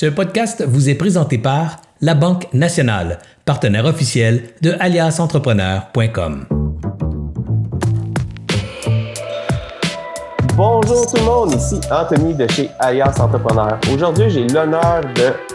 Ce podcast vous est présenté par La Banque Nationale, partenaire officiel de aliasentrepreneur.com. Bonjour tout le monde, ici Anthony de chez Alias Entrepreneur. Aujourd'hui, j'ai l'honneur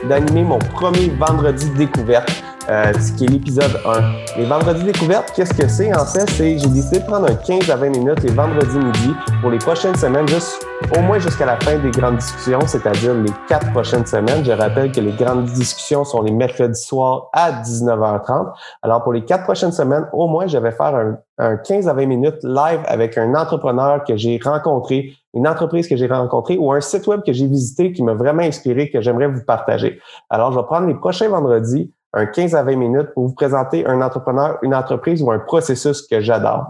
d'animer mon premier vendredi découverte euh, ce qui est l'épisode 1. Les vendredis découvertes, qu'est-ce que c'est en fait? C'est j'ai décidé de prendre un 15 à 20 minutes les vendredis midi pour les prochaines semaines, juste au moins jusqu'à la fin des grandes discussions, c'est-à-dire les quatre prochaines semaines. Je rappelle que les grandes discussions sont les mercredis soirs à 19h30. Alors pour les quatre prochaines semaines, au moins, je vais faire un, un 15 à 20 minutes live avec un entrepreneur que j'ai rencontré, une entreprise que j'ai rencontrée ou un site web que j'ai visité qui m'a vraiment inspiré, que j'aimerais vous partager. Alors, je vais prendre les prochains vendredis un 15 à 20 minutes pour vous présenter un entrepreneur, une entreprise ou un processus que j'adore.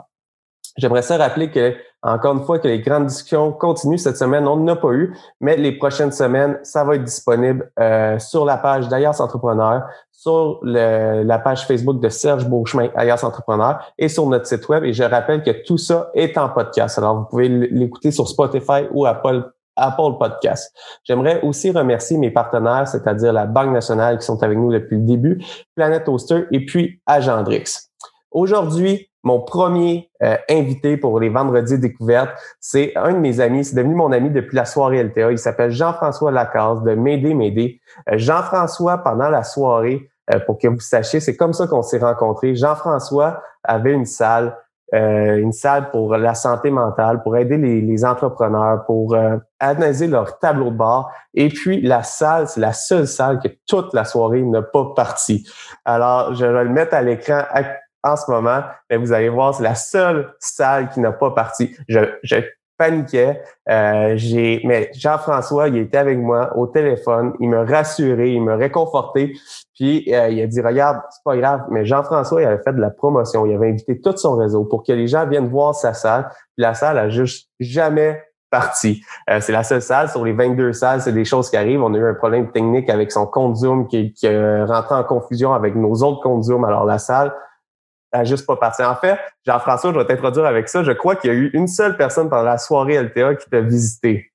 J'aimerais ça rappeler que, encore une fois, que les grandes discussions continuent cette semaine. On n'en a pas eu, mais les prochaines semaines, ça va être disponible euh, sur la page d'Ayas Entrepreneur, sur la page Facebook de Serge Beauchemin, Ayas Entrepreneur, et sur notre site web. Et je rappelle que tout ça est en podcast. Alors, vous pouvez l'écouter sur Spotify ou Apple Apple Podcast. J'aimerais aussi remercier mes partenaires, c'est-à-dire la Banque nationale qui sont avec nous depuis le début, Planet Toaster et puis Agendrix. Aujourd'hui, mon premier euh, invité pour les vendredis découvertes, c'est un de mes amis, c'est devenu mon ami depuis la soirée LTA. Il s'appelle Jean-François Lacasse de Médé Médé. Euh, Jean-François, pendant la soirée, euh, pour que vous sachiez, c'est comme ça qu'on s'est rencontrés. Jean-François avait une salle euh, une salle pour la santé mentale, pour aider les, entrepreneurs, pour euh, analyser leur tableau de bord. Et puis, la salle, c'est la seule salle que toute la soirée n'a pas partie. Alors, je vais le mettre à l'écran en ce moment, mais vous allez voir, c'est la seule salle qui n'a pas parti. Je, je paniquais. Euh, j'ai, mais Jean-François, il était avec moi au téléphone, il me rassurait, il me réconfortait. Puis euh, il a dit regarde, c'est pas grave, mais Jean-François, il avait fait de la promotion, il avait invité tout son réseau pour que les gens viennent voir sa salle. Puis la salle a juste jamais parti. Euh, c'est la seule salle sur les 22 salles, c'est des choses qui arrivent. On a eu un problème technique avec son compte Zoom qui, qui rentré en confusion avec nos autres comptes Zoom. Alors la salle juste. En fait, Jean-François, je vais t'introduire avec ça. Je crois qu'il y a eu une seule personne pendant la soirée LTA qui t'a visité.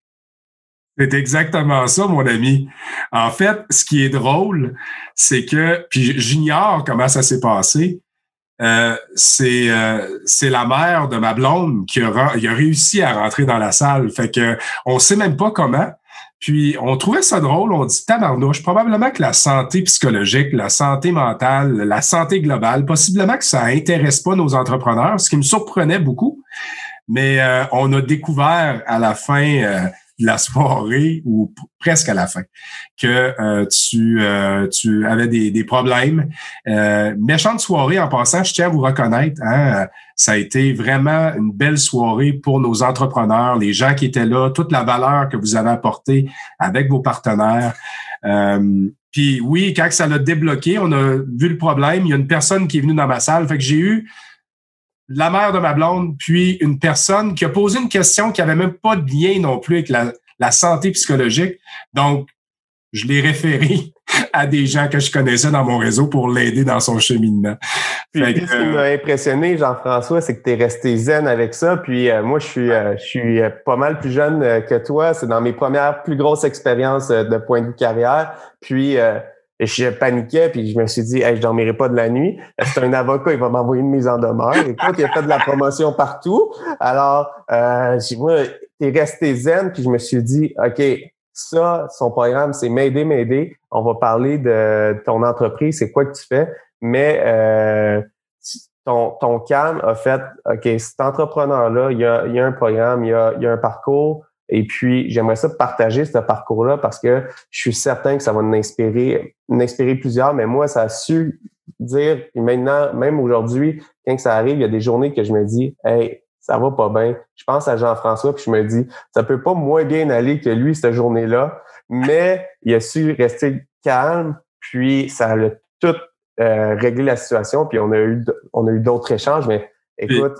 C'est exactement ça, mon ami. En fait, ce qui est drôle, c'est que, puis j'ignore comment ça s'est passé, euh, c'est euh, c'est la mère de ma blonde qui a, a réussi à rentrer dans la salle. Fait que on sait même pas comment. Puis on trouvait ça drôle, on dit tabarnouche, probablement que la santé psychologique, la santé mentale, la santé globale, possiblement que ça intéresse pas nos entrepreneurs, ce qui me surprenait beaucoup. Mais euh, on a découvert à la fin euh, la soirée ou presque à la fin que euh, tu, euh, tu avais des, des problèmes. Euh, méchante soirée en passant, je tiens à vous reconnaître. Hein, ça a été vraiment une belle soirée pour nos entrepreneurs, les gens qui étaient là, toute la valeur que vous avez apportée avec vos partenaires. puis oui, quand ça l'a débloqué, on a vu le problème. Il y a une personne qui est venue dans ma salle. Fait que j'ai eu la mère de ma blonde, puis une personne qui a posé une question qui avait même pas de lien non plus avec la, la santé psychologique. Donc, je l'ai référé à des gens que je connaissais dans mon réseau pour l'aider dans son cheminement. Puis, ce qui euh, m'a impressionné, Jean-François, c'est que tu es resté zen avec ça. Puis euh, moi, je suis, euh, je suis pas mal plus jeune que toi. C'est dans mes premières plus grosses expériences de point de vue carrière. Puis je paniquais, puis je me suis dit, hey, je dormirai pas de la nuit. C'est un avocat, il va m'envoyer une mise en demeure? Écoute, il a fait de la promotion partout. Alors, euh, moi, t'es resté zen, puis je me suis dit, OK, ça, son programme, c'est m'aider, m'aider. On va parler de ton entreprise, c'est quoi que tu fais. Mais euh, ton, ton calme a fait, OK, cet entrepreneur-là, il y a, il y a un programme, il y a, il y a un parcours, et puis, j'aimerais ça partager ce parcours-là parce que je suis certain que ça va nous inspirer, inspirer plusieurs, mais moi, ça a su dire, maintenant, même aujourd'hui, quand ça arrive, il y a des journées que je me dis, hey, ça va pas bien. Je pense à Jean-François, puis je me dis, ça peut pas moins bien aller que lui cette journée-là, mais il a su rester calme, puis ça a tout euh, réglé la situation, puis on a eu on a eu d'autres échanges, mais écoute,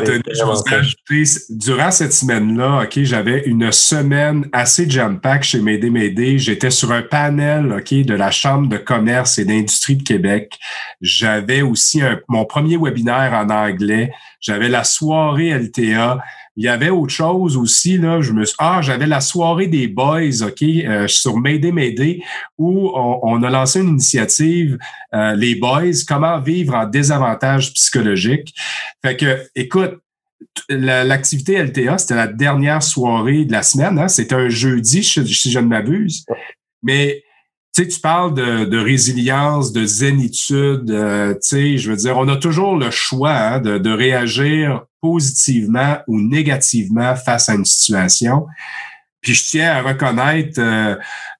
Anthony, je durant cette semaine-là, OK, j'avais une semaine assez jam-pack chez Médé Médé. J'étais sur un panel, OK, de la Chambre de commerce et d'industrie de Québec. J'avais aussi mon premier webinaire en anglais. J'avais la soirée LTA. Il y avait autre chose aussi, là. Je me ah, j'avais la soirée des boys, OK, euh, sur Mayday Mayday, où on, a lancé une initiative, euh, les boys, comment vivre en désavantage psychologique. Fait que, écoute, l'activité LTA, c'était la dernière soirée de la semaine. Hein? C'était un jeudi, si je ne m'abuse. Mais tu sais, tu parles de, résilience, de zénitude. Euh, tu sais, je veux dire, on a toujours le choix hein, de, réagir positivement ou négativement face à une situation. Puis je tiens à reconnaître euh,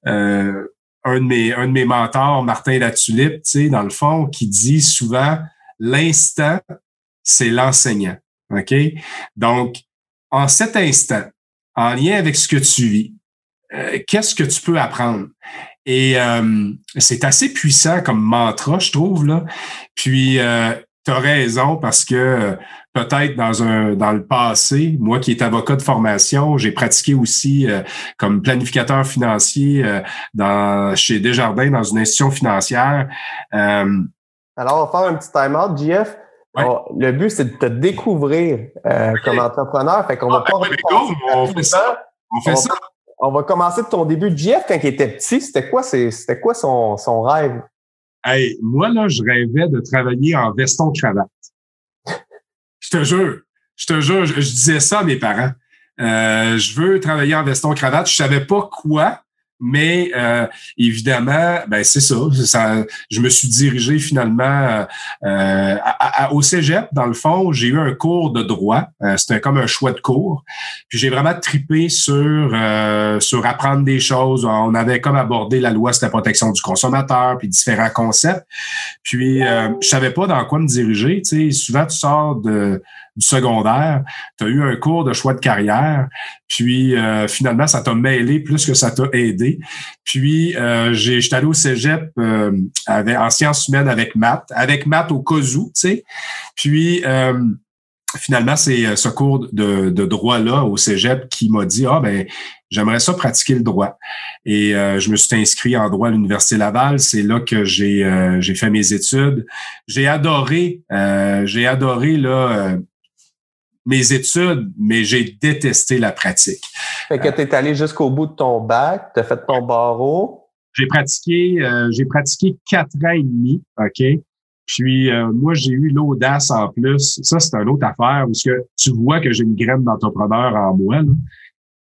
euh, un, de mes, un de mes mentors, Martin Latulippe, tu sais, dans le fond, qui dit souvent l'instant, c'est l'enseignant. OK? Donc, en cet instant, en lien avec ce que tu vis, qu'est-ce que tu peux apprendre? Et euh, c'est assez puissant comme mantra, je trouve. Là. Puis, euh, tu as raison parce que peut-être dans un dans le passé, moi qui est avocat de formation, j'ai pratiqué aussi euh, comme planificateur financier dans chez Desjardins dans une institution financière. Alors, on va faire un petit time-out, JF. le but, c'est de te découvrir comme entrepreneur. Fait qu'on va ah, pas ben, on, fait ça. On fait ça. On va commencer de ton début. Jeff, quand il était petit, c'était quoi, c'était quoi son, rêve? Hey, moi, là, je rêvais de travailler en veston-cravate. je te jure. Je te jure, je, disais ça à mes parents. Euh, je veux travailler en veston-cravate. Je savais pas quoi, mais euh, évidemment, ben c'est ça, Je me suis dirigé finalement euh, au Cégep. Dans le fond, j'ai eu un cours de droit. Euh, c'était comme un choix de cours. Puis j'ai vraiment tripé sur sur apprendre des choses. On avait comme abordé la loi sur la protection du consommateur, puis différents concepts. Puis je savais pas dans quoi me diriger. Tu sais, souvent tu sors de du secondaire, tu as eu un cours de choix de carrière, puis euh, finalement, ça t'a mêlé plus que ça t'a aidé. Puis, euh, j'étais allé au cégep euh, avec, en sciences humaines avec Matt, avec Matt au cas tu sais. Puis, euh, finalement, c'est ce cours de, de droit-là au cégep qui m'a dit, ah ben, j'aimerais ça pratiquer le droit. Et je me suis inscrit en droit à l'Université Laval. C'est là que j'ai j'ai fait mes études. J'ai adoré, j'ai adoré là mes études, mais j'ai détesté la pratique. Fait que tu es allé jusqu'au bout de ton bac, tu as fait ton barreau. J'ai pratiqué, euh, j'ai pratiqué quatre ans et demi, OK? Puis euh, moi, j'ai eu l'audace en plus. Ça, c'est une autre affaire parce que tu vois que j'ai une graine d'entrepreneur en moi. Là.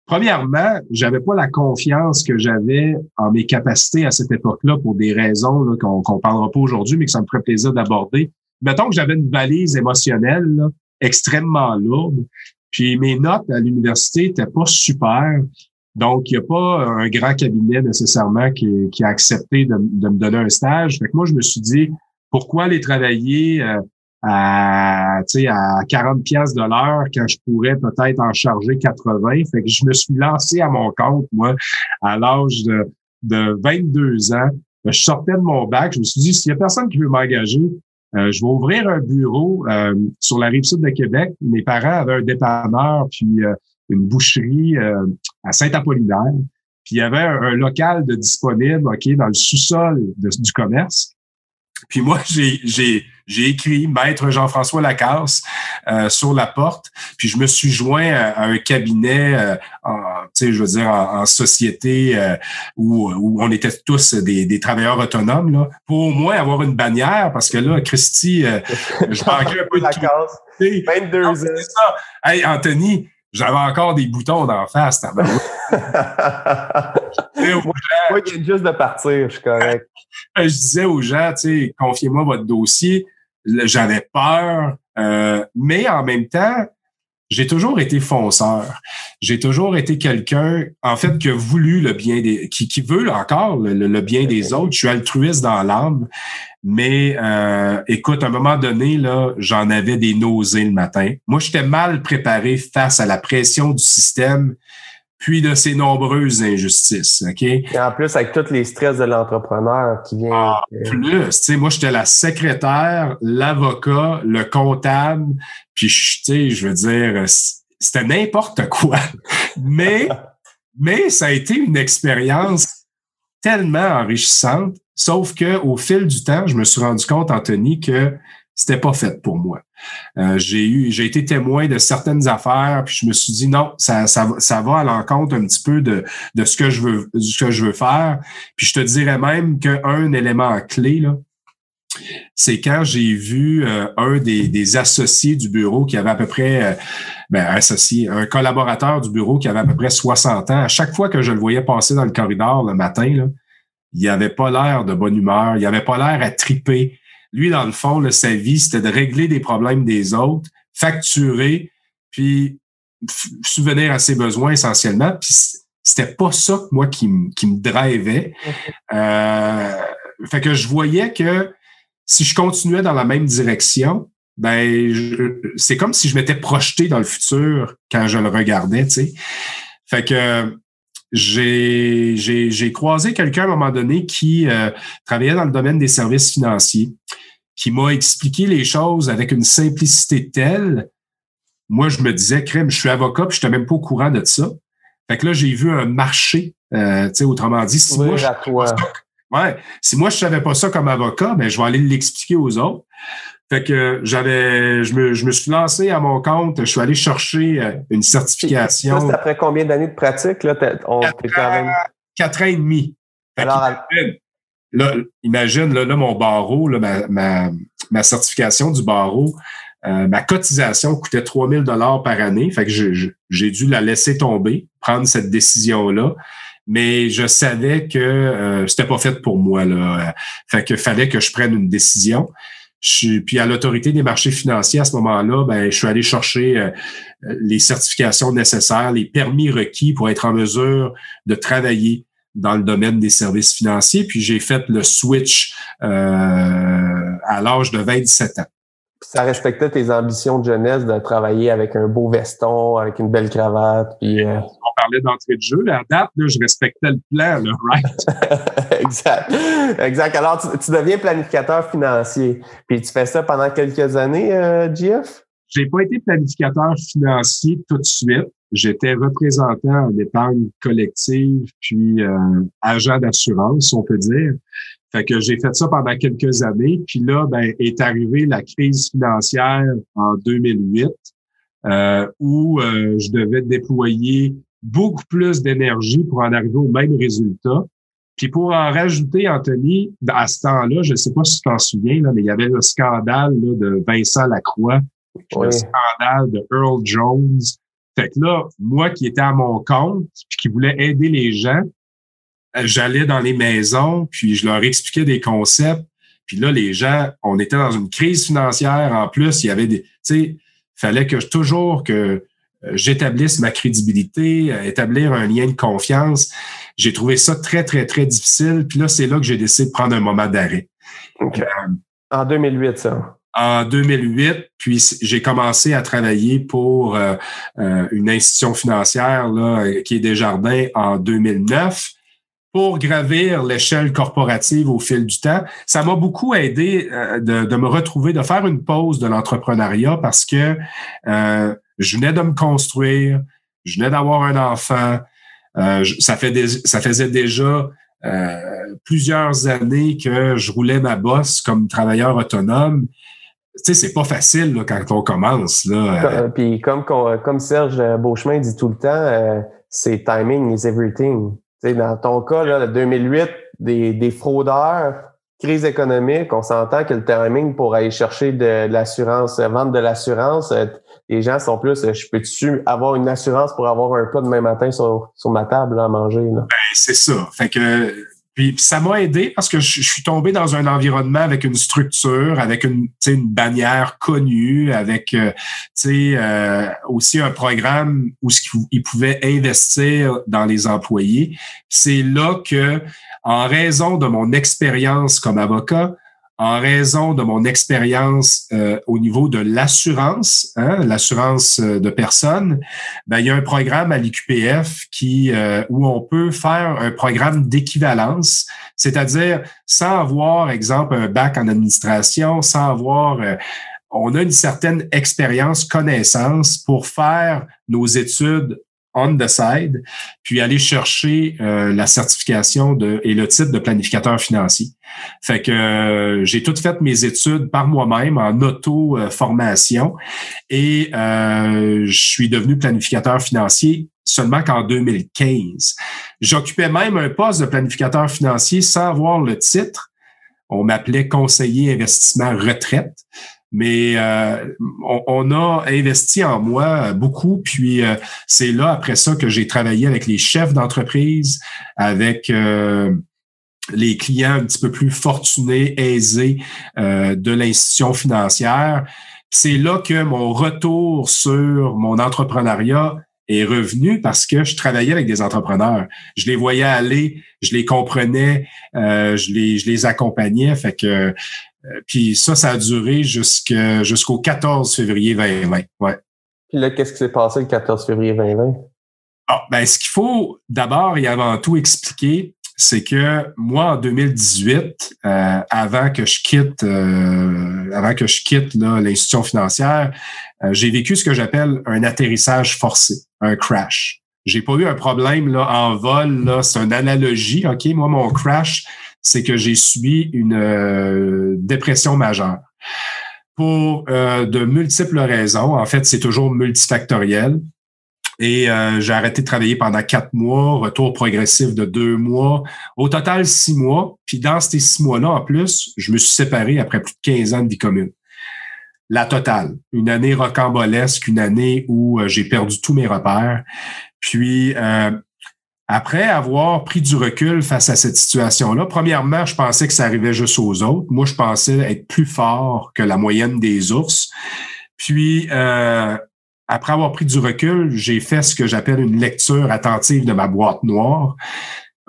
Premièrement, j'avais pas la confiance que j'avais en mes capacités à cette époque-là pour des raisons qu'on ne parlera pas aujourd'hui, mais que ça me ferait plaisir d'aborder. Mettons que j'avais une valise émotionnelle, là, extrêmement lourde. Puis mes notes à l'université n'étaient pas super. Donc, il n'y a pas un grand cabinet nécessairement qui, a accepté de, de, me donner un stage. Fait que moi, je me suis dit, pourquoi aller travailler euh, à, à 40 pièces de l'heure quand je pourrais peut-être en charger 80? Fait que je me suis lancé à mon compte, moi, à l'âge de, de 22 ans. Je sortais de mon bac. Je me suis dit, s'il y a personne qui veut m'engager, euh, je vais ouvrir un bureau euh, sur la rive sud de Québec. Mes parents avaient un dépanneur puis euh, une boucherie à Saint-Apollinaire. Puis il y avait un, local de disponible, OK, dans le sous-sol du commerce. Puis moi, j'ai j'ai écrit Maître Jean-François Lacasse euh, sur la porte, puis je me suis joint à, un cabinet, euh, en, je veux dire, en, société euh, où, où, on était tous des, des, travailleurs autonomes, là, pour au moins avoir une bannière, parce que là, Christy, euh, je manquais un peu de... 22 ans. Ça. Hey, Anthony, j'avais encore des boutons d'en face. moi, moi, juste de partir, je suis correct. je disais aux gens, tu sais, confiez-moi votre dossier j'avais peur, euh, mais en même temps, j'ai toujours été fonceur. J'ai toujours été quelqu'un, en fait, qui a voulu le bien des, qui, qui veut encore le, bien des autres. Je suis altruiste dans l'âme, mais euh, écoute, à un moment donné, là, j'en avais des nausées le matin. Moi, j'étais mal préparé face à la pression du système puis de ces nombreuses injustices. OK? Et en plus, avec tous les stress de l'entrepreneur qui vient. En plus, tu sais, moi, j'étais la secrétaire, l'avocat, le comptable, puis, tu sais, je veux dire, c'était n'importe quoi. mais, mais ça a été une expérience tellement enrichissante, sauf que au fil du temps, je me suis rendu compte, Anthony, que c'était pas fait pour moi. Euh, j'ai eu, j'ai été témoin de certaines affaires, puis je me suis dit non, ça, ça, ça va à l'encontre un petit peu de, de ce que je veux, ce que je veux faire. Puis je te dirais même qu'un élément clé là, c'est quand j'ai vu euh, un des, des, associés du bureau qui avait à peu près, euh, ben, associé, un collaborateur du bureau qui avait à peu près 60 ans. À chaque fois que je le voyais passer dans le corridor le matin, là, il avait pas l'air de bonne humeur, il avait pas l'air à triper. Lui, dans le fond, là, sa vie, c'était de régler des problèmes des autres, facturer, puis souvenir à ses besoins essentiellement. Puis c'était pas ça, moi, qui, qui me drivait. Euh, fait que je voyais que si je continuais dans la même direction, ben c'est comme si je m'étais projeté dans le futur quand je le regardais, tu sais. Fait que j'ai, j'ai, croisé quelqu'un à un moment donné qui euh, travaillait dans le domaine des services financiers, qui m'a expliqué les choses avec une simplicité telle. Moi, je me disais, crème, je suis avocat, puis je n'étais même pas au courant de ça. Fait que là, j'ai vu un marché, euh, tu sais, autrement dit, si moi, je, Ouais. Si moi, je savais pas ça comme avocat, ben, je vais aller l'expliquer aux autres. Fait que j'avais, je me, je me suis lancé à mon compte. Je suis allé chercher euh, une certification. Ça, après combien d'années de pratique? Là, on, quatre, quand même... quatre ans et demi. Alors, là, imagine, là, mon barreau, ma, certification du barreau, euh, ma cotisation coûtait 3000 dollars par année. Fait que j'ai dû la laisser tomber, prendre cette décision-là mais je savais que euh, c'était pas fait pour moi là. Fait que fallait que je prenne une décision. Puis à l'autorité des marchés financiers à ce moment-là, ben je suis allé chercher euh, les certifications nécessaires, les permis requis pour être en mesure de travailler dans le domaine des services financiers. Puis j'ai fait le switch euh, à l'âge de 27 ans ça respectait tes ambitions de jeunesse de travailler avec un beau veston, avec une belle cravate. Puis, euh, On parlait d'entrée de jeu. La date, là, je respectais le plan, là, right? exact. Exact. Alors, tu, deviens planificateur financier. Puis tu fais ça pendant quelques années, euh, GF? J'ai pas été planificateur financier tout de suite. J'étais représentant en épargne collective, puis euh, agent d'assurance, on peut dire. Fait que j'ai fait ça pendant quelques années. Puis là, ben, est arrivée la crise financière en 2008, euh, où euh, je devais déployer beaucoup plus d'énergie pour en arriver au même résultat. Puis pour en rajouter, Anthony, à ce temps-là, je ne sais pas si tu t'en souviens, là, mais il y avait le scandale là, de Vincent Lacroix, le scandale de Earl Jones. Fait que là, moi qui étais à mon compte, puis qui voulais aider les gens, j'allais dans les maisons, puis je leur expliquais des concepts. Puis là, les gens, on était dans une crise financière. En plus, il y avait des, tu sais, fallait que toujours que euh, j'établisse ma crédibilité, euh, établir un lien de confiance. J'ai trouvé ça très, très, très difficile. Puis là, c'est là que j'ai décidé de prendre un moment d'arrêt. Euh, en 2008, ça. En 2008, puis j'ai commencé à travailler pour une institution financière là, qui est Desjardins en 2009 pour gravir l'échelle corporative au fil du temps. Ça m'a beaucoup aidé euh, de, me retrouver, de faire une pause de l'entrepreneuriat parce que euh, je venais de me construire, je venais d'avoir un enfant. Euh, ça, fait ça faisait déjà plusieurs années que je roulais ma bosse comme travailleur autonome. Tu sais, c'est pas facile quand on commence. Là. Puis comme, comme Serge Beauchemin dit tout le temps, c'est timing is everything dans ton cas, là, 2008, des, des fraudeurs, crise économique, on s'entend que le timing pour aller chercher de, l'assurance, euh, vendre de l'assurance, euh, les gens sont plus, euh, je peux-tu avoir une assurance pour avoir un cas demain matin sur, sur ma table à manger? Ben, c'est ça. Fait que puis, ça m'a aidé parce que je, suis tombé dans un environnement avec une structure, avec une, une bannière connue, avec euh, euh, aussi un programme où il pouvait investir dans les employés. C'est là que, en raison de mon expérience comme avocat, en raison de mon expérience euh, au niveau de l'assurance, hein, l'assurance euh, de personnes, ben, il y a un programme à l'IQPF qui euh, où on peut faire un programme d'équivalence, c'est-à-dire sans avoir, exemple, un bac en administration, sans avoir on a une certaine expérience, connaissance pour faire nos études on the side, puis aller chercher euh, la certification de, et le titre de planificateur financier. Fait que euh, j'ai tout fait mes études par moi-même en auto-formation et euh, je suis devenu planificateur financier seulement qu'en 2015. J'occupais même un poste de planificateur financier sans avoir le titre. On m'appelait conseiller investissement retraite mais euh, on, a investi en moi beaucoup. Puis euh, c'est là, après ça, que j'ai travaillé avec les chefs d'entreprise, avec euh, les clients un petit peu plus fortunés, aisés de l'institution financière. C'est là que mon retour sur mon entrepreneuriat est revenu parce que je travaillais avec des entrepreneurs. Je les voyais aller, je les comprenais, je les je les accompagnais. Fait que euh, puis ça, ça a duré jusqu'au 14 février 2020. Ouais. Puis là, qu'est-ce qui s'est passé le 14 février 2020? Ah, ben, ce qu'il faut d'abord et avant tout expliquer, c'est que moi, en 2018, euh, avant que je quitte, euh, avant que je quitte l'institution financière, j'ai vécu ce que j'appelle un atterrissage forcé, un crash. J'ai pas eu un problème là en vol. Là, c'est une analogie. Ok, moi mon crash, c'est que j'ai subi une euh, dépression majeure. Pour euh, de multiples raisons. En fait, c'est toujours multifactoriel. Et euh, j'ai arrêté de travailler pendant quatre mois, retour progressif de deux mois, au total six mois. Puis dans ces six mois-là, en plus, je me suis séparé après plus de 15 ans de vie commune. La totale. Une année rocambolesque, une année où j'ai perdu tous mes repères. Puis après avoir pris du recul face à cette situation-là, premièrement, je pensais que ça arrivait juste aux autres. Moi, je pensais être plus fort que la moyenne des ours. Puis, euh, après avoir pris du recul, j'ai fait ce que j'appelle une lecture attentive de ma boîte noire.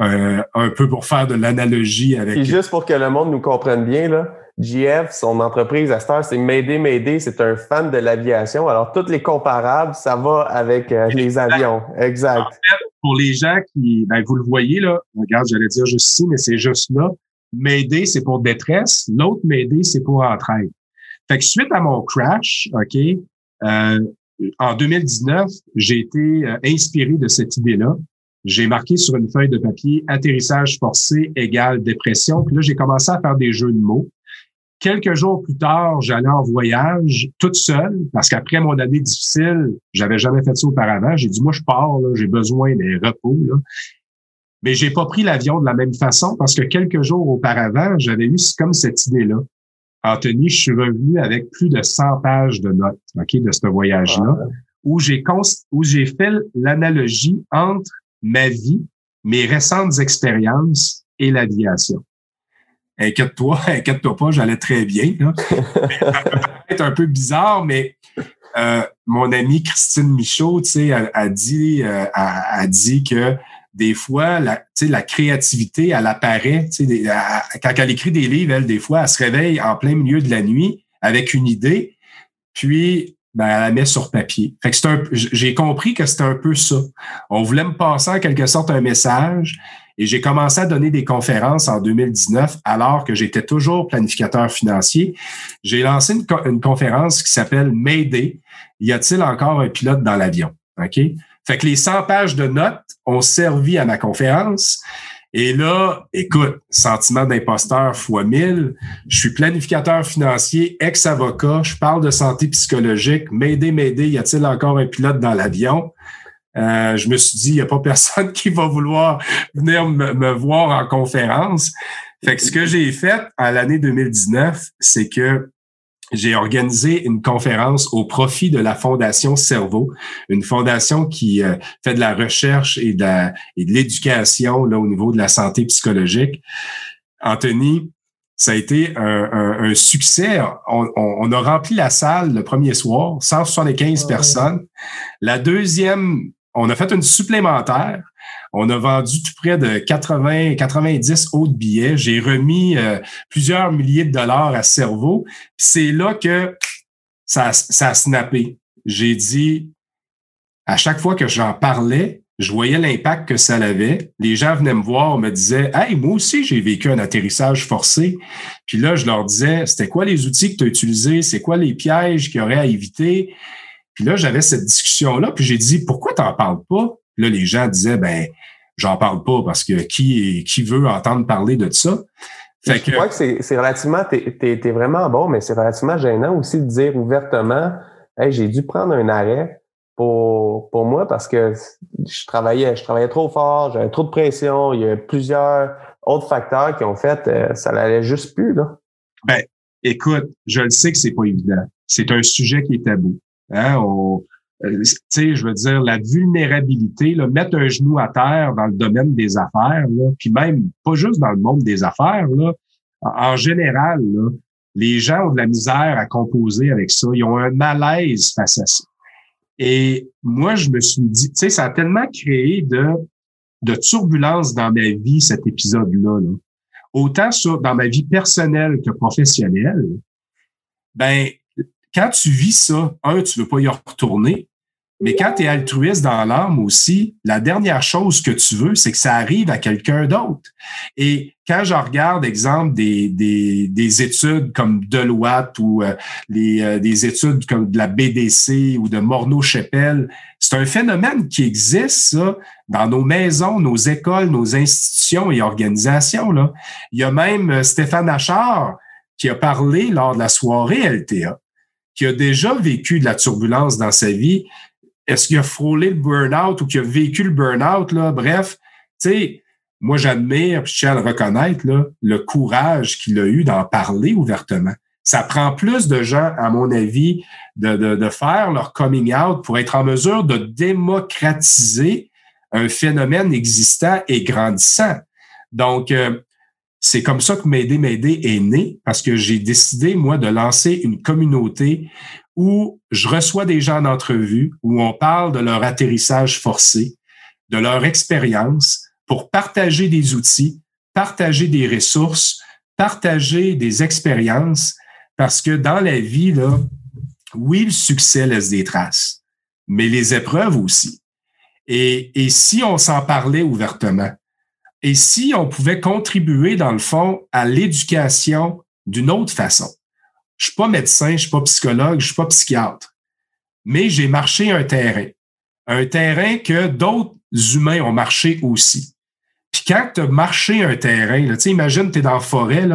Euh, un peu pour faire de l'analogie avec. Et juste pour que le monde nous comprenne bien, là, GF, son entreprise à Star, c'est Mayday Mayday, c'est un fan de l'aviation. Alors, toutes les comparables, ça va avec euh, les avions. Exact. pour les gens qui, ben, vous le voyez là, regarde, j'allais dire juste ici, mais c'est juste là. Mayday, c'est pour détresse. L'autre Mayday, c'est pour entraide. Fait que suite à mon crash, OK, euh, en 2019, j'ai été euh, inspiré de cette idée-là. J'ai marqué sur une feuille de papier atterrissage forcé égale dépression. Puis là, j'ai commencé à faire des jeux de mots. Quelques jours plus tard, j'allais en voyage toute seule parce qu'après mon année difficile, j'avais jamais fait ça auparavant. J'ai dit, moi, je pars, j'ai besoin des repos. Là. Mais j'ai pas pris l'avion de la même façon parce que quelques jours auparavant, j'avais eu comme cette idée-là. Anthony, je suis revenu avec plus de 100 pages de notes ok, de ce voyage-là, ah. où j'ai où j'ai fait l'analogie entre ma vie, mes récentes expériences et l'aviation inquiète-toi, inquiète-toi pas, j'allais très bien. être un peu bizarre, mais euh, mon amie Christine Michaud, tu sais, a, dit, euh, a, dit que des fois, la, la créativité, elle apparaît. quand elle écrit des livres, elle, des fois, elle se réveille en plein milieu de la nuit avec une idée, puis ben, elle la met sur papier. Fait que c'est un, j'ai compris que c'était un peu ça. On voulait me passer en quelque sorte un message, et j'ai commencé à donner des conférences en 2019 alors que j'étais toujours planificateur financier. J'ai lancé une, conférence qui s'appelle Mayday. Y a-t-il encore un pilote dans l'avion? OK? Fait que les 100 pages de notes ont servi à ma conférence. Et là, écoute, sentiment d'imposteur fois 1000. Je suis planificateur financier, ex-avocat. Je parle de santé psychologique. M'aider, m'aider. Y a-t-il encore un pilote dans l'avion? Euh, je me suis dit, il n'y a pas personne qui va vouloir venir me, voir en conférence. Fait que ce que j'ai fait à l'année 2019, c'est que j'ai organisé une conférence au profit de la Fondation Cerveau, une fondation qui euh, fait de la recherche et de l'éducation là au niveau de la santé psychologique. Anthony, ça a été un, succès. On, a rempli la salle le premier soir, 175 personnes. La deuxième on a fait une supplémentaire. On a vendu tout près de 80, 90 autres billets. J'ai remis euh, plusieurs milliers de dollars à Cerveau. C'est là que ça, ça a snappé. J'ai dit, à chaque fois que j'en parlais, je voyais l'impact que ça avait. Les gens venaient me voir, me disaient Hey, moi aussi, j'ai vécu un atterrissage forcé. Puis là, je leur disais C'était quoi les outils que tu as utilisés? C'est quoi les pièges qu'il y aurait à éviter? Puis là, j'avais cette discussion-là, puis j'ai dit, pourquoi t'en parles pas? là, les gens disaient, ben, j'en parle pas parce que qui, qui veut entendre parler de ça? Fait je crois que c'est relativement, t'es es, vraiment bon, mais c'est relativement gênant aussi de dire ouvertement, hey, j'ai dû prendre un arrêt pour, pour moi parce que je travaillais, je travaillais trop fort, j'avais trop de pression, il y a plusieurs autres facteurs qui ont fait, euh, ça n'allait juste plus, là. Ben, écoute, je le sais que c'est pas évident. C'est un sujet qui est tabou. Hein? Euh, tu sais, je veux dire, la vulnérabilité, là, mettre un genou à terre dans le domaine des affaires, puis même pas juste dans le monde des affaires, là, en général, là, les gens ont de la misère à composer avec ça. Ils ont un malaise face à ça. Et moi, je me suis dit, tu sais, ça a tellement créé de, de turbulences dans ma vie, cet épisode-là. Là. Autant sur, dans ma vie personnelle que professionnelle. Ben, quand tu vis ça, un, tu veux pas y retourner, mais quand tu es altruiste dans l'âme aussi, la dernière chose que tu veux, c'est que ça arrive à quelqu'un d'autre. Et quand je regarde, exemple, des, des, des études comme Deloitte ou euh, les, euh, des études comme de la BDC ou de Morneau-Chapelle, c'est un phénomène qui existe, ça, dans nos maisons, nos écoles, nos institutions et organisations. Là. Il y a même euh, Stéphane Achard qui a parlé lors de la soirée LTA qui a déjà vécu de la turbulence dans sa vie, est-ce qu'il a frôlé le burn-out ou qu'il a vécu le burn-out, là? Bref, tu sais, moi, j'admire, puis je tiens à le reconnaître, là, le courage qu'il a eu d'en parler ouvertement. Ça prend plus de gens, à mon avis, de, de, de, faire leur coming out pour être en mesure de démocratiser un phénomène existant et grandissant. Donc, euh, c'est comme ça que M'aider, M'aider est né parce que j'ai décidé, moi, de lancer une communauté où je reçois des gens d'entrevue, où on parle de leur atterrissage forcé, de leur expérience pour partager des outils, partager des ressources, partager des expériences parce que dans la vie, là, oui, le succès laisse des traces, mais les épreuves aussi. Et, et si on s'en parlait ouvertement, et si on pouvait contribuer, dans le fond, à l'éducation d'une autre façon. Je suis pas médecin, je suis pas psychologue, je suis pas psychiatre, mais j'ai marché un terrain. Un terrain que d'autres humains ont marché aussi. Puis quand tu as marché un terrain, là, imagine, tu es dans la forêt,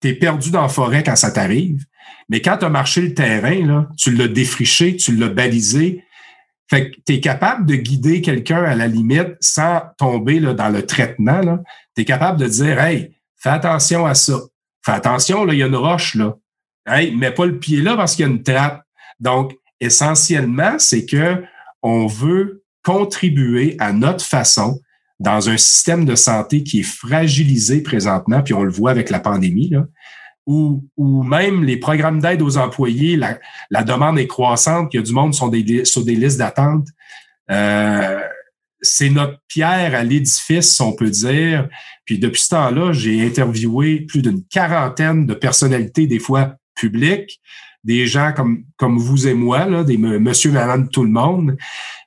tu es perdu dans la forêt quand ça t'arrive, mais quand tu as marché le terrain, tu l'as défriché, tu l'as balisé, fait que tu es capable de guider quelqu'un à la limite sans tomber là, dans le traitement. Tu es capable de dire Hey, fais attention à ça. Fais attention, il y a une roche là. Hey, mets pas le pied là parce qu'il y a une trappe. Donc, essentiellement, c'est que on veut contribuer à notre façon dans un système de santé qui est fragilisé présentement, puis on le voit avec la pandémie, ou, même les programmes d'aide aux employés, la, la, demande est croissante, il y a du monde sur des, sur des listes d'attente. Euh, c'est notre pierre à l'édifice, on peut dire. Puis depuis ce temps-là, j'ai interviewé plus d'une quarantaine de personnalités, des fois publiques, des gens comme, comme vous et moi, là, des monsieur, madame, tout le monde.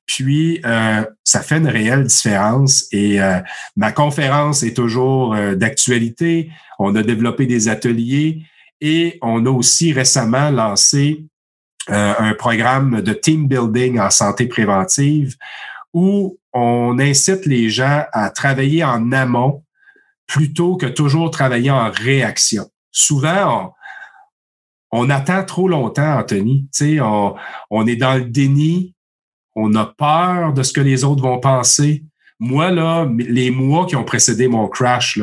Puis, euh, ça fait une réelle différence. Et euh, ma conférence est toujours euh, d'actualité. On a développé des ateliers et on a aussi récemment lancé un programme de team building en santé préventive où on incite les gens à travailler en amont plutôt que toujours travailler en réaction. Souvent, on, attend trop longtemps, Anthony. Tu sais, on, on est dans le déni, on a peur de ce que les autres vont penser. Moi, là, les mois qui ont précédé mon crash,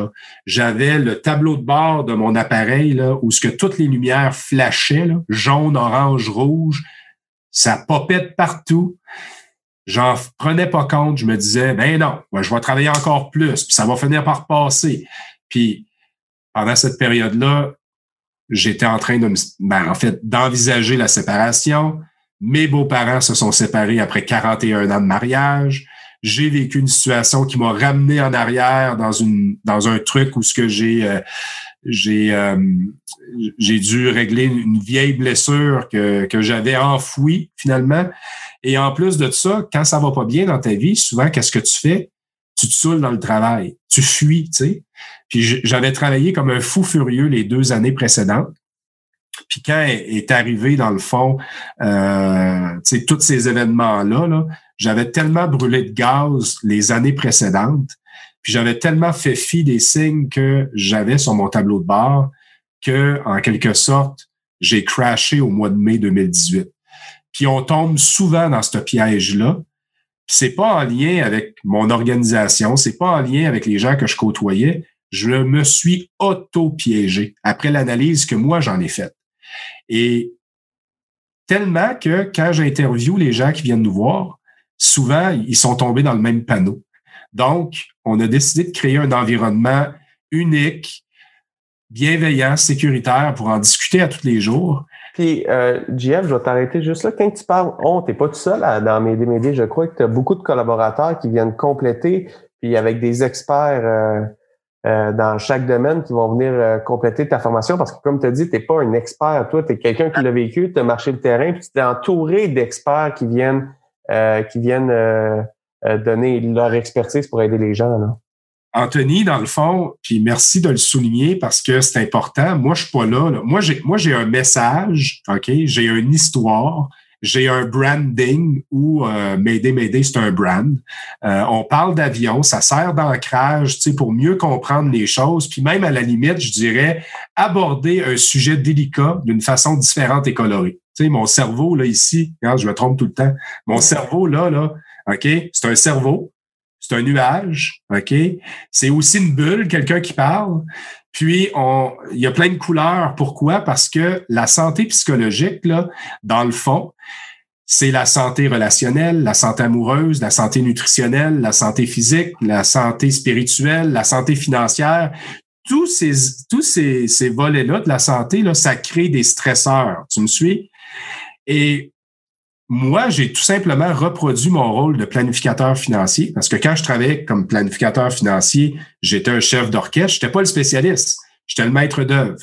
j'avais le tableau de bord de mon appareil là, où ce que toutes les lumières flashaient, jaune, orange, rouge, ça popait de partout. J'en prenais pas compte. Je me disais, ben non, je vais travailler encore plus, puis ça va finir par passer. Puis pendant cette période-là, j'étais en train de ben, en fait, d'envisager la séparation. Mes beaux-parents se sont séparés après 41 ans de mariage. J'ai vécu une situation qui m'a ramené en arrière dans une dans un truc où ce que j'ai euh, j'ai euh, j'ai dû régler une vieille blessure que, que j'avais enfouie finalement. Et en plus de ça, quand ça va pas bien dans ta vie, souvent qu'est-ce que tu fais? Tu te saoules dans le travail, tu fuis, tu sais. Puis j'avais travaillé comme un fou furieux les deux années précédentes. Puis quand est arrivé, dans le fond, euh, tous ces événements-là, -là, j'avais tellement brûlé de gaz les années précédentes, puis j'avais tellement fait fi des signes que j'avais sur mon tableau de bord que, en quelque sorte, j'ai crashé au mois de mai 2018. Puis on tombe souvent dans ce piège-là. C'est pas en lien avec mon organisation, c'est pas en lien avec les gens que je côtoyais. Je me suis auto-piégé après l'analyse que moi j'en ai faite. Et tellement que quand j'interviewe les gens qui viennent nous voir, souvent ils sont tombés dans le même panneau. Donc, on a décidé de créer un environnement unique, bienveillant, sécuritaire pour en discuter à tous les jours. Puis, euh, je vais t'arrêter juste là. Quand tu parles on, t'es pas tout seul dans mes Médé. Je crois que tu as beaucoup de collaborateurs qui viennent compléter, puis avec des experts euh, euh, dans chaque domaine qui vont venir euh, compléter ta formation. Parce que, comme tu as dit, tu n'es pas un expert. Toi, tu es quelqu'un qui l'a vécu, tu as marché le terrain, puis tu es entouré d'experts qui viennent, qui viennent donner leur expertise pour aider les gens. Là. Anthony, dans le fond, puis merci de le souligner parce que c'est important. Moi, je suis pas là. Moi, j'ai, moi, j'ai un message, OK? J'ai une histoire, j'ai un branding où euh, Mayday Mayday, c'est un brand. Euh, on parle d'avion, ça sert d'ancrage, tu sais, pour mieux comprendre les choses. Puis même à la limite, je dirais, aborder un sujet délicat d'une façon différente et colorée. Tu sais, mon cerveau, là, ici, regarde, je me trompe tout le temps. Mon cerveau, là, là, OK? C'est un cerveau c'est un nuage, OK? C'est aussi une bulle, quelqu'un qui parle. Puis, on, il y a plein de couleurs. Pourquoi? Parce que la santé psychologique, là, dans le fond, c'est la santé relationnelle, la santé amoureuse, la santé nutritionnelle, la santé physique, la santé spirituelle, la santé financière. Tous ces, tous ces, ces volets-là de la santé, là, ça crée des stresseurs. Tu me suis? Et moi, j'ai tout simplement reproduit mon rôle de planificateur financier parce que quand je travaillais comme planificateur financier, j'étais un chef d'orchestre, j'étais pas le spécialiste, j'étais le maître d'œuvre.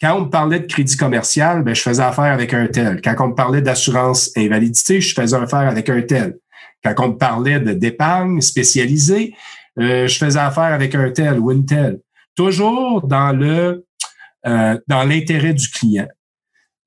Quand on me parlait de crédit commercial, ben, je faisais affaire avec un tel. Quand on me parlait d'assurance invalidité, je faisais affaire avec un tel. Quand on me parlait d'épargne spécialisée, euh, je faisais affaire avec un tel ou une telle. Toujours dans le euh, dans l'intérêt du client.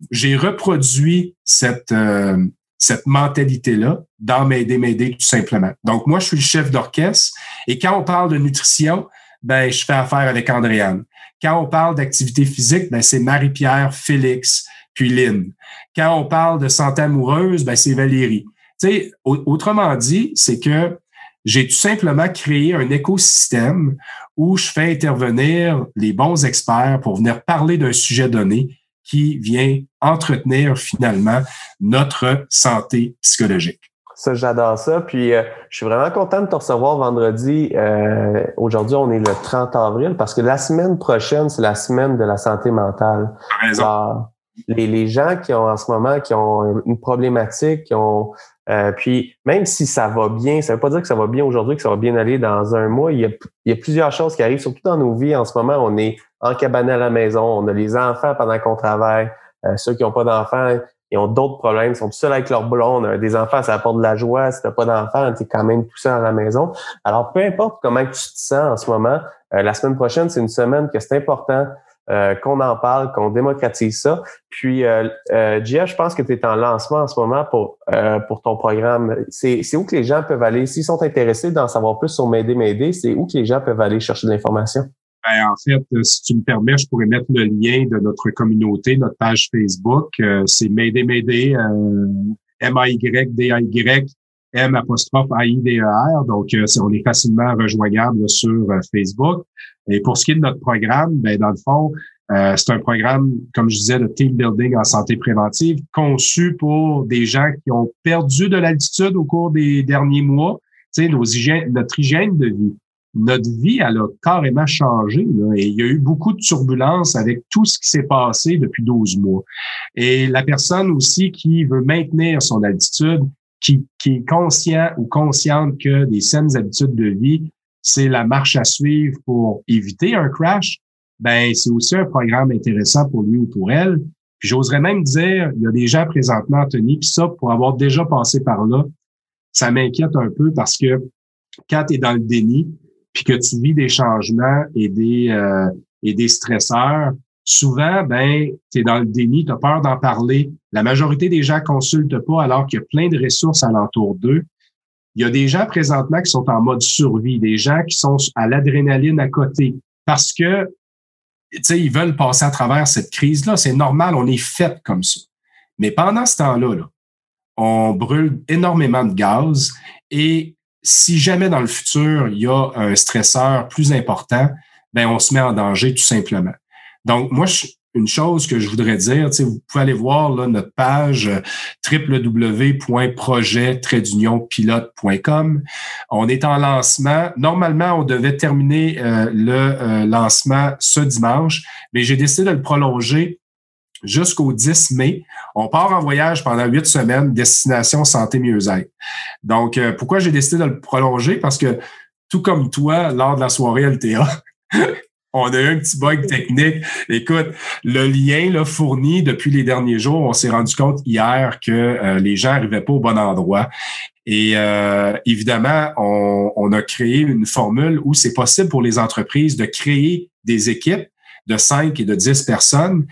J'ai reproduit cette euh, cette mentalité-là dans M'aider, m'aider tout simplement. Donc, moi, je suis le chef d'orchestre et quand on parle de nutrition, ben, je fais affaire avec Andréane. Quand on parle d'activité physique, ben, c'est Marie-Pierre, Félix, puis Lynn. Quand on parle de santé amoureuse, ben, c'est Valérie. Tu autrement dit, c'est que j'ai tout simplement créé un écosystème où je fais intervenir les bons experts pour venir parler d'un sujet donné qui vient entretenir finalement notre santé psychologique. Ça, j'adore ça. Puis, euh, je suis vraiment content de te recevoir vendredi. Euh, aujourd'hui, on est le 30 avril parce que la semaine prochaine, c'est la semaine de la santé mentale. Raison. les, les gens qui ont en ce moment, qui ont une problématique, qui ont euh, puis même si ça va bien, ça veut pas dire que ça va bien aujourd'hui, que ça va bien aller dans un mois. Il y a, il y a plusieurs choses qui arrivent, surtout dans nos vies en ce moment. On est en cabane à la maison, on a les enfants pendant qu'on travaille. Euh, ceux qui n'ont pas d'enfants, ils ont d'autres problèmes, ils sont tout seuls avec leur. On des enfants, ça apporte de la joie. Si t'as pas d'enfants, tu es quand même tout seul à la maison. Alors, peu importe comment tu te sens en ce moment, euh, la semaine prochaine, c'est une semaine que c'est important euh, qu'on en parle, qu'on démocratise ça. Puis, euh, Gia, je pense que tu es en lancement en ce moment pour, pour ton programme. C'est où que les gens peuvent aller, s'ils sont intéressés d'en savoir plus sur M'aider, M'aider, c'est où que les gens peuvent aller chercher de l'information? Ben, en fait, euh, si tu me permets, je pourrais mettre le lien de notre communauté, notre page Facebook. Euh, c'est Mayday euh, M-A-Y-D-A-Y, M apostrophe A-I-D-E-R. Donc, on est facilement rejoignable sur Facebook. Et pour ce qui est de notre programme, ben, dans le fond, c'est un programme, comme je disais, de team building en santé préventive, conçu pour des gens qui ont perdu de l'altitude au cours des derniers mois. Tu sais, notre hygiène de vie notre vie, elle a carrément changé. et il y a eu beaucoup de turbulences avec tout ce qui s'est passé depuis 12 mois. Et la personne aussi qui veut maintenir son altitude, qui, qui est conscient ou consciente que des saines habitudes de vie, c'est la marche à suivre pour éviter un crash, ben c'est aussi un programme intéressant pour lui ou pour elle. Puis j'oserais même dire, il y a des gens présentement, Anthony, puis ça, pour avoir déjà passé par là, ça m'inquiète un peu parce que quand tu es dans le déni, puis que tu vis des changements et des, euh, et des stresseurs, souvent, ben, tu es dans le déni, tu as peur d'en parler. La majorité des gens consultent pas alors qu'il y a plein de ressources alentour d'eux. Il y a des gens présentement qui sont en mode survie, des gens qui sont à l'adrénaline à côté parce que, ils veulent passer à travers cette crise-là. C'est normal, on est fait comme ça. Mais pendant ce temps-là, là, on brûle énormément de gaz et si jamais dans le futur, il y a un stresseur plus important, ben on se met en danger tout simplement. Donc, moi, une chose que je voudrais dire, vous pouvez aller voir là, notre page euh, www.projet-pilote.com. On est en lancement. Normalement, on devait terminer euh, le euh, lancement ce dimanche, mais j'ai décidé de le prolonger jusqu'au 10 mai. On part en voyage pendant huit semaines, destination santé mieux-être. Donc, pourquoi j'ai décidé de le prolonger? Parce que tout comme toi, lors de la soirée LTA, On a eu un petit bug technique. Écoute, le lien là, fourni depuis les derniers jours, on s'est rendu compte hier que euh, les gens n'arrivaient pas au bon endroit. Et euh, évidemment, on, on, a créé une formule où c'est possible pour les entreprises de créer des équipes de 5 et de 10 personnes.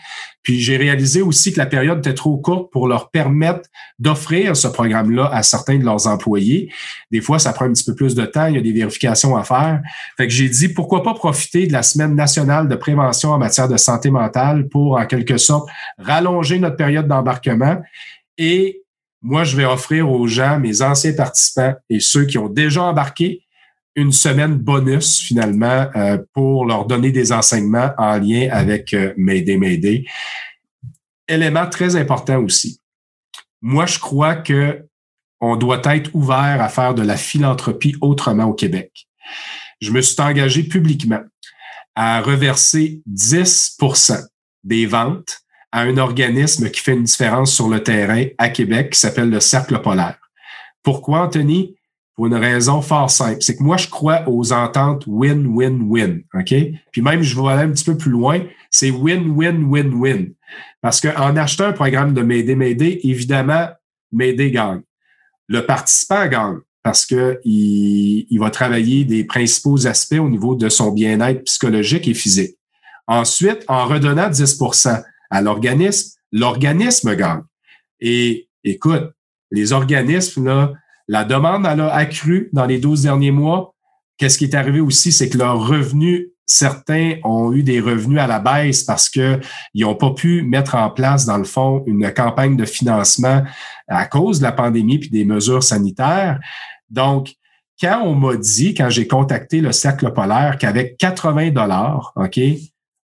Puis j'ai réalisé aussi que la période était trop courte pour leur permettre d'offrir ce programme-là à certains de leurs employés. Des fois, ça prend un petit peu plus de temps, il y a des vérifications à faire. Fait que j'ai dit pourquoi pas profiter de la semaine nationale de prévention en matière de santé mentale pour en quelque sorte rallonger notre période d'embarquement et moi, je vais offrir aux gens, mes anciens participants et ceux qui ont déjà embarqué, une semaine bonus finalement euh, pour leur donner des enseignements en lien avec euh, Mayday Élément très important aussi. Moi, je crois que on doit être ouvert à faire de la philanthropie autrement au Québec. Je me suis engagé publiquement à reverser 10% des ventes à un organisme qui fait une différence sur le terrain à Québec qui s'appelle le Cercle polaire. Pourquoi, Anthony? Pour une raison fort simple. C'est que moi, je crois aux ententes win-win-win. OK? Puis même, je vais aller un petit peu plus loin, c'est win-win-win-win. Parce qu'en achetant un programme de M'aider, M'aider, évidemment, M'aider gagne. Le participant gagne parce que il, il va travailler des principaux aspects au niveau de son bien-être psychologique et physique. Ensuite, en redonnant 10% à l'organisme, l'organisme gagne. Et écoute, les organismes, là, la demande elle a accru dans les 12 derniers mois. Qu'est-ce qui est arrivé aussi, c'est que leurs revenus, certains ont eu des revenus à la baisse parce qu'ils n'ont pas pu mettre en place, dans le fond, une campagne de financement à cause de la pandémie puis des mesures sanitaires. Donc, quand on m'a dit, quand j'ai contacté le Cercle polaire, qu'avec 80 dollars, OK,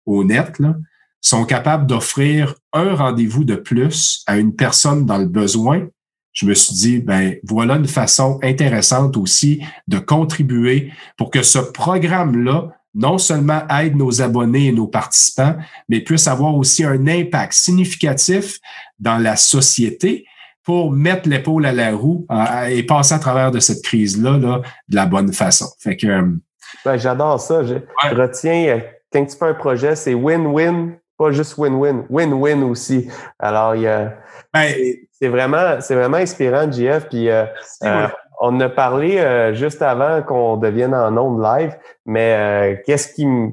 au net, là, sont capables d'offrir un rendez-vous de plus à une personne dans le besoin, je me suis dit, ben voilà une façon intéressante aussi de contribuer pour que ce programme-là non seulement aide nos abonnés et nos participants, mais puisse avoir aussi un impact significatif dans la société pour mettre l'épaule à la roue et passer à travers de cette crise-là là, de la bonne façon. Fait que euh, ben, j'adore ça. Je, retiens euh, quand tu fais un projet, c'est win-win, pas juste win-win, win-win aussi. Alors il y a ben, c'est vraiment, c'est vraiment inspirant, JF. Puis euh, euh, on a parlé euh, juste avant qu'on devienne en ondes live, mais qu'est-ce qui me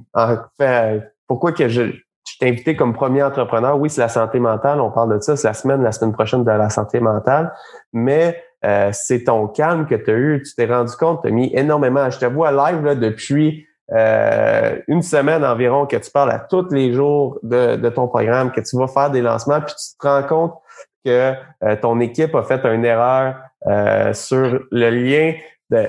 fait pourquoi que je, je t'ai invité comme premier entrepreneur? Oui, c'est la santé mentale, on parle de ça, c'est la semaine, la semaine prochaine de la santé mentale, mais c'est ton calme que tu as eu, tu t'es rendu compte, tu as mis énormément. Je te vois live là, depuis une semaine environ que tu parles à tous les jours de, de ton programme, que tu vas faire des lancements, puis tu te rends compte que euh, ton équipe a fait une erreur euh, sur le lien.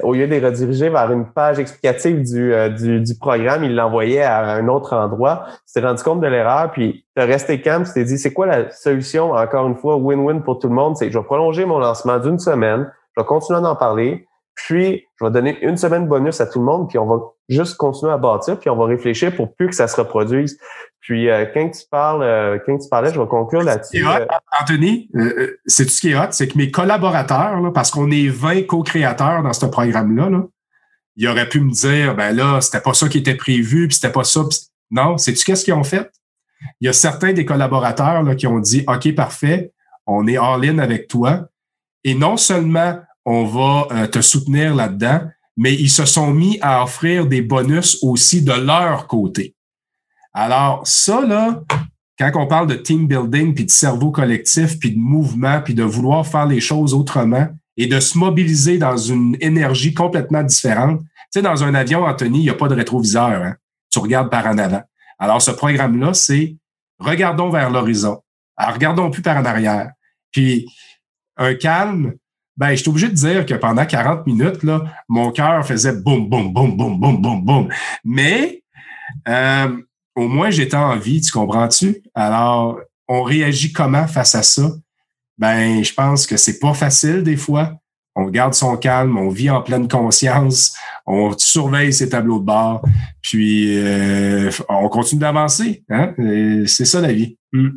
au lieu de les rediriger vers une page explicative du, euh, du, du, programme, il l'envoyait à un autre endroit. Tu t'es rendu compte de l'erreur, puis tu as resté calme, tu t'es dit, c'est quoi la solution, encore une fois, win-win pour tout le monde? C'est je vais prolonger mon lancement d'une semaine, je vais continuer d'en parler, puis, je vais donner une semaine bonus à tout le monde, puis on va juste continuer à bâtir, puis on va réfléchir pour plus que ça se reproduise. Puis, euh, quand tu parles, euh, quand tu parlais, je vais conclure là-dessus. Euh, Anthony, c'est tout ce qui est hot, c'est que mes collaborateurs, là, parce qu'on est 20 co-créateurs dans ce programme-là, là, ils auraient pu me dire, ben là, c'était pas ça qui était prévu, puis c'était pas ça. Non, sais-tu qu'est-ce qu'ils ont fait? Il y a certains des collaborateurs là, qui ont dit, OK, parfait, on est en ligne avec toi. Et non seulement on va euh, te soutenir là-dedans, mais ils se sont mis à offrir des bonus aussi de leur côté. Alors, ça, là, quand on parle de team building, puis de cerveau collectif, puis de mouvement, puis de vouloir faire les choses autrement et de se mobiliser dans une énergie complètement différente. Tu sais, dans un avion, Anthony, il n'y a pas de rétroviseur. Hein? Tu regardes par en avant. Alors, ce programme-là, c'est regardons vers l'horizon. Regardons plus par en arrière. Puis, un calme, ben, je suis obligé de dire que pendant 40 minutes, là, mon cœur faisait boum, boum, boum, boum, boum, boum, boum. Mais, euh, au moins j'étais en vie, tu comprends-tu? Alors, on réagit comment face à ça? Ben, je pense que c'est pas facile des fois. On garde son calme, on vit en pleine conscience, on surveille ses tableaux de bord, puis euh, on continue d'avancer. Hein? C'est ça la vie. Hmm.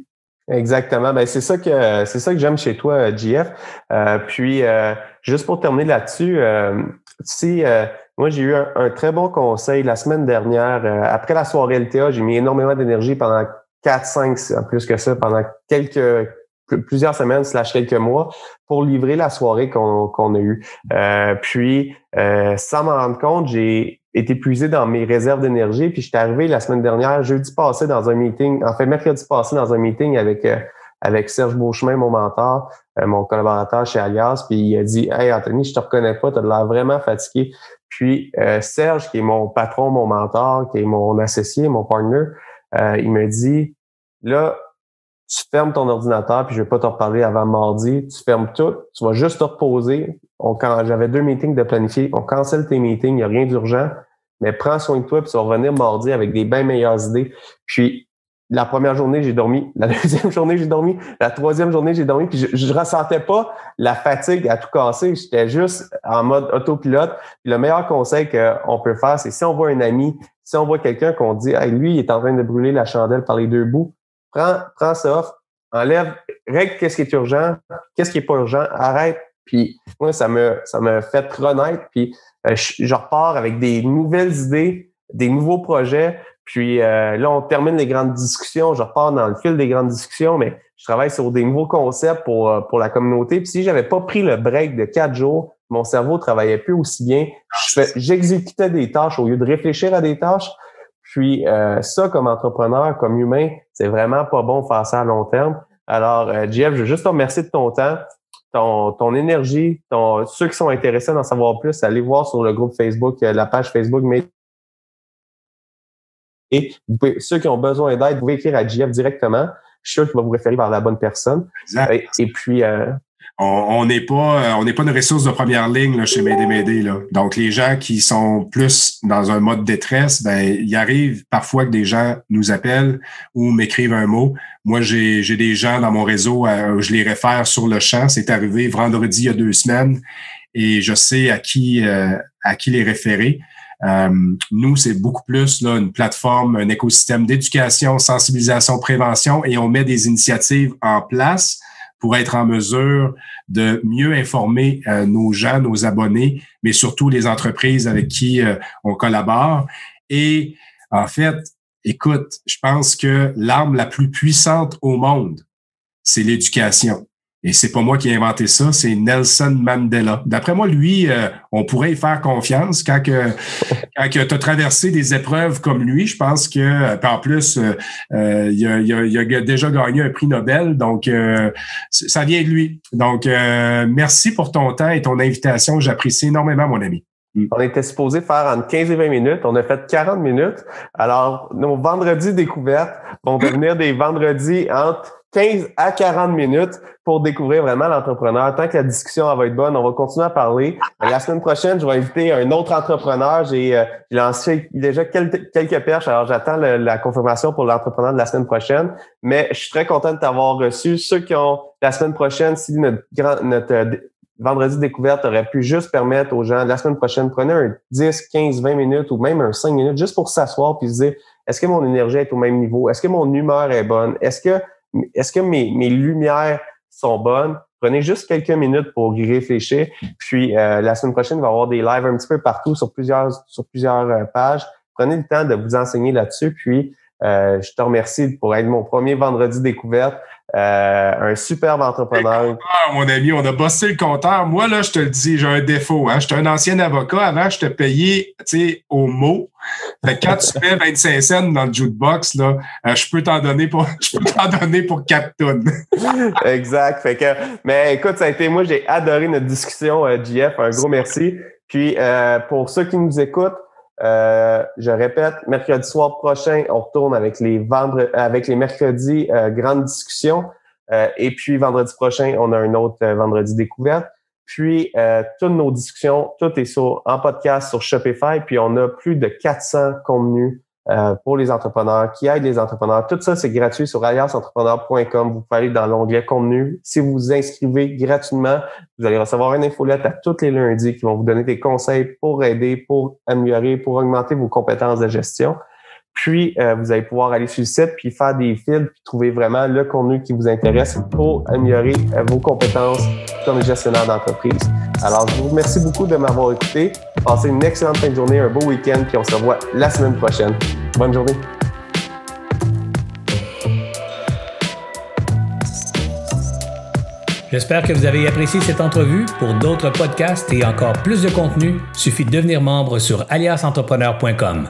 Exactement. Ben c'est ça que c'est ça que j'aime chez toi, JF. Euh, puis euh, juste pour terminer là-dessus, si moi, j'ai eu un, très bon conseil la semaine dernière. Euh, après la soirée LTA, j'ai mis énormément d'énergie pendant 4, 5, plus que ça, pendant quelques plusieurs semaines slash quelques mois pour livrer la soirée qu'on a eue. Euh, puis, euh, sans m'en rendre compte, j'ai été épuisé dans mes réserves d'énergie. Puis, j'étais arrivé la semaine dernière, jeudi passé, dans un meeting, en fait, mercredi passé, dans un meeting avec avec Serge Beauchemin, mon mentor, mon collaborateur chez Alias, puis il a dit Hey Anthony, je te reconnais pas, tu as l'air vraiment fatigué. Puis euh, Serge, qui est mon patron, mon mentor, qui est mon associé, mon partner, euh, il me dit là, tu fermes ton ordinateur, puis je vais pas te reparler avant mardi. Tu fermes tout, tu vas juste te reposer. On, quand j'avais deux meetings de planifier, on cancelle tes meetings, il n'y a rien d'urgent, mais prends soin de toi, puis tu vas revenir mardi avec des bien meilleures idées. Puis la première journée, j'ai dormi. La deuxième journée, j'ai dormi. La troisième journée, j'ai dormi. Puis je, ne ressentais pas la fatigue à tout casser. J'étais juste en mode autopilote. Le meilleur conseil qu'on peut faire, c'est si on voit un ami, si on voit quelqu'un qu'on dit, hey, lui, il est en train de brûler la chandelle par les deux bouts, prends, prends ça off, enlève, règle qu'est-ce qui est urgent, qu'est-ce qui est pas urgent, arrête. Puis moi, ça me, ça me fait renaître. Puis euh, je repars avec des nouvelles idées, des nouveaux projets. Puis euh, là, on termine les grandes discussions. Je repars dans le fil des grandes discussions, mais je travaille sur des nouveaux concepts pour, euh, pour la communauté. Puis si j'avais pas pris le break de quatre jours, mon cerveau travaillait plus aussi bien. J'exécutais des tâches au lieu de réfléchir à des tâches. Puis euh, ça, comme entrepreneur, comme humain, c'est vraiment pas bon de faire ça à long terme. Alors, Jeff, je veux juste te remercier de ton temps, ton, ton énergie, ton, ceux qui sont intéressés d'en savoir plus, allez voir sur le groupe Facebook, la page Facebook et ceux qui ont besoin d'aide, vous pouvez écrire à JF directement. Je suis sûr qu'il va vous référer vers la bonne personne. Exact. Et, puis, euh, on n'est pas euh, on n'est pas une ressource de première ligne là, chez M'aider. Là. Donc, les gens qui sont plus dans un mode détresse, ben, il arrive parfois que des gens nous appellent ou m'écrivent un mot. Moi, j'ai des gens dans mon réseau, euh, je les réfère sur le champ. C'est arrivé vendredi il y a deux semaines et je sais à qui à qui les référer. Euh, nous, c'est beaucoup plus là, une plateforme, un écosystème d'éducation, sensibilisation, prévention, et on met des initiatives en place pour être en mesure de mieux informer euh, nos gens, nos abonnés, mais surtout les entreprises avec qui euh, on collabore. Et en fait, écoute, je pense que l'arme la plus puissante au monde, c'est l'éducation. Et c'est pas moi qui ai inventé ça, c'est Nelson Mandela. D'après moi, lui, euh, on pourrait y faire confiance quand que, quand tu as traversé des épreuves comme lui. Je pense que, euh, en plus, euh, il, a, il, a, déjà gagné un prix Nobel, donc ça vient de lui. Donc, merci pour ton temps et ton invitation. J'apprécie énormément, mon ami. On était supposé faire entre 15 et 20 minutes. On a fait 40 minutes. Alors, nos vendredis découvertes vont devenir des vendredis entre 15 à 40 minutes pour découvrir vraiment l'entrepreneur. Tant que la discussion va être bonne, on va continuer à parler. La semaine prochaine, je vais inviter un autre entrepreneur. J'ai euh, lancé déjà quelques, quelques perches, alors j'attends la confirmation pour l'entrepreneur de la semaine prochaine. Mais je suis très content de t'avoir reçu. Ceux qui ont la semaine prochaine, si notre, notre euh, vendredi découverte aurait pu juste permettre aux gens, la semaine prochaine, prenez un 10, 15, 20 minutes ou même un 5 minutes juste pour s'asseoir puis se dire, est-ce que mon énergie est au même niveau? Est-ce que mon humeur est bonne? Est-ce que est-ce que mes, mes lumières sont bonnes? Prenez juste quelques minutes pour y réfléchir. Puis euh, la semaine prochaine, il va y avoir des lives un petit peu partout sur plusieurs, sur plusieurs euh, pages. Prenez le temps de vous enseigner là-dessus. Puis euh, je te remercie pour être mon premier vendredi découverte. Un superbe entrepreneur. mon ami, on a bossé le compteur. Moi, là, je te le dis, j'ai un défaut. Hein. Je suis un ancien avocat. Avant, je te payais au mot. Fait quand tu fais 25 cents dans le jukebox, là, je peux t'en donner pour je peux t'en donner pour 4 tonnes. exact. Fait que, mais écoute, ça a été, moi, j'ai adoré notre discussion, JF. Un gros merci. Puis pour ceux qui nous écoutent, euh, je répète, mercredi soir prochain, on retourne avec les vendredis, avec les mercredis euh, grandes discussions. Euh, et puis vendredi prochain, on a un autre vendredi découverte. Puis toutes nos discussions, tout est sur en podcast sur Shopify. Puis on a plus de 400 contenus euh, pour les entrepreneurs, qui aident les entrepreneurs. Tout ça, c'est gratuit sur aliasentrepreneur.com. Vous pouvez aller dans l'onglet contenu. Si vous vous inscrivez gratuitement, vous allez recevoir une infolette à tous les lundis qui vont vous donner des conseils pour aider, pour améliorer, pour augmenter vos compétences de gestion. Puis, euh, vous allez pouvoir aller sur le site, puis faire des fils, puis trouver vraiment le contenu qui vous intéresse pour améliorer euh, vos compétences comme gestionnaire d'entreprise. Alors, je vous remercie beaucoup de m'avoir écouté. Passez une excellente fin de journée, un beau week-end, puis on se revoit la semaine prochaine. Bonne journée. J'espère que vous avez apprécié cette entrevue. Pour d'autres podcasts et encore plus de contenu, suffit de devenir membre sur aliasentrepreneur.com.